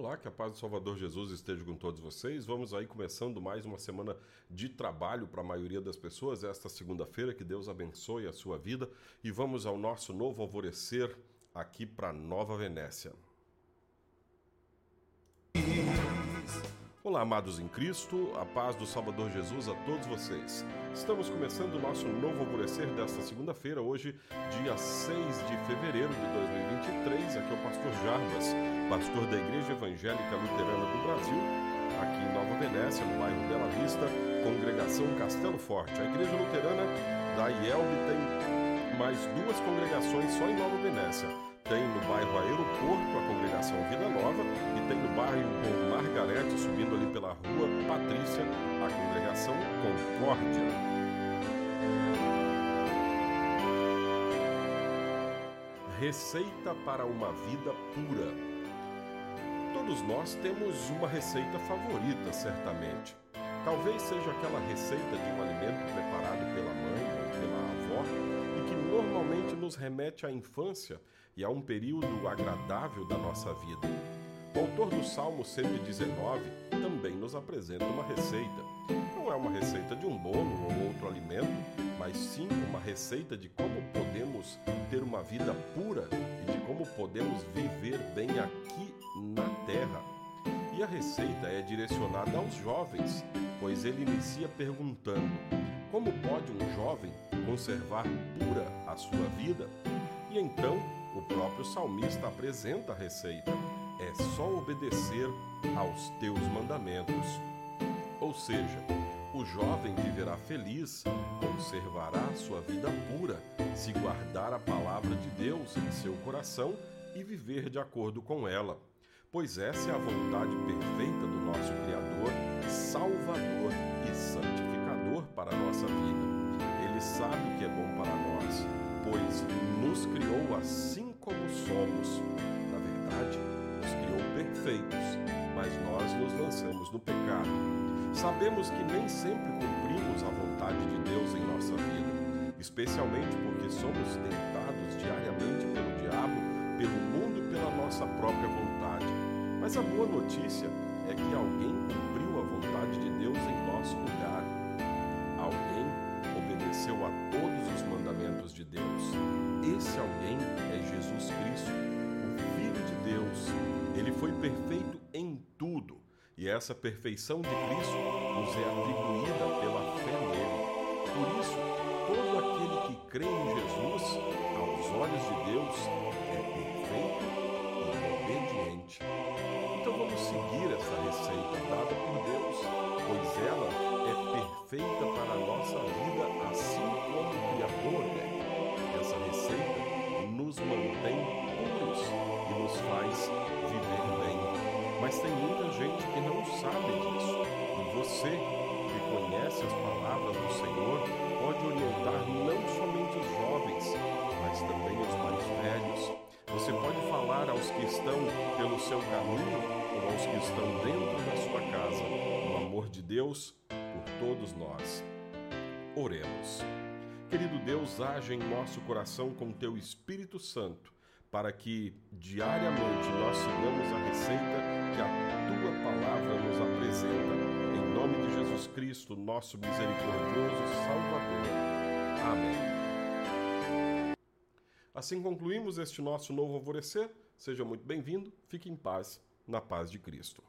Olá, que a paz do Salvador Jesus esteja com todos vocês. Vamos aí começando mais uma semana de trabalho para a maioria das pessoas, esta segunda-feira. Que Deus abençoe a sua vida e vamos ao nosso novo alvorecer aqui para Nova Venécia. Olá, amados em Cristo, a paz do Salvador Jesus a todos vocês. Estamos começando o nosso novo alvorecer desta segunda-feira, hoje, dia 6 de fevereiro de 2023. Aqui é o pastor Jarbas, pastor da Igreja Evangélica Luterana do Brasil, aqui em Nova Venécia, no bairro Bela Vista, congregação Castelo Forte. A Igreja Luterana da IELB tem mais duas congregações só em Nova Venécia tem no bairro Aeroporto a congregação Vida Nova e tem no bairro Margarete, subindo ali pela rua Patrícia, a congregação Concórdia. Receita para uma vida pura. Todos nós temos uma receita favorita, certamente. Talvez seja aquela receita de um alimento preparado pela mãe ou pela avó normalmente nos remete à infância e a um período agradável da nossa vida. O autor do Salmo 119 também nos apresenta uma receita. Não é uma receita de um bolo ou outro alimento, mas sim uma receita de como podemos ter uma vida pura e de como podemos viver bem aqui na terra. E a receita é direcionada aos jovens, pois ele inicia perguntando: como pode um jovem conservar pura a sua vida? E então o próprio salmista apresenta a receita: é só obedecer aos teus mandamentos. Ou seja, o jovem viverá feliz, conservará sua vida pura, se guardar a palavra de Deus em seu coração e viver de acordo com ela. Pois essa é a vontade perfeita do nosso Criador, Salvador e Santificador para a nossa vida. Ele sabe o que é bom para nós, pois nos criou assim no pecado. Sabemos que nem sempre cumprimos a vontade de Deus em nossa vida, especialmente porque somos tentados diariamente pelo diabo, pelo mundo e pela nossa própria vontade. Mas a boa notícia é que alguém cumpriu a vontade de Deus em nosso lugar. Alguém obedeceu a todos os mandamentos de Deus. Esse alguém é Jesus Cristo, o Filho de Deus. Ele foi perfeito em e essa perfeição de Cristo nos é atribuída pela fé nele. Por isso, todo aquele que crê em Jesus, aos olhos de Deus, é perfeito e obediente. Então vamos seguir essa receita dada por Deus, pois ela feita para a nossa vida assim como o Criador é. Essa receita nos mantém tem muita gente que não sabe disso. E você, que conhece as palavras do Senhor, pode orientar não somente os jovens, mas também os mais velhos. Você pode falar aos que estão pelo seu caminho ou aos que estão dentro da sua casa. O amor de Deus por todos nós. Oremos. Querido Deus, age em nosso coração com teu Espírito Santo, para que diariamente nós sigamos a receita que a tua palavra nos apresenta. Em nome de Jesus Cristo, nosso misericordioso Salvador. Amém. Assim concluímos este nosso novo alvorecer. Seja muito bem-vindo, fique em paz, na paz de Cristo.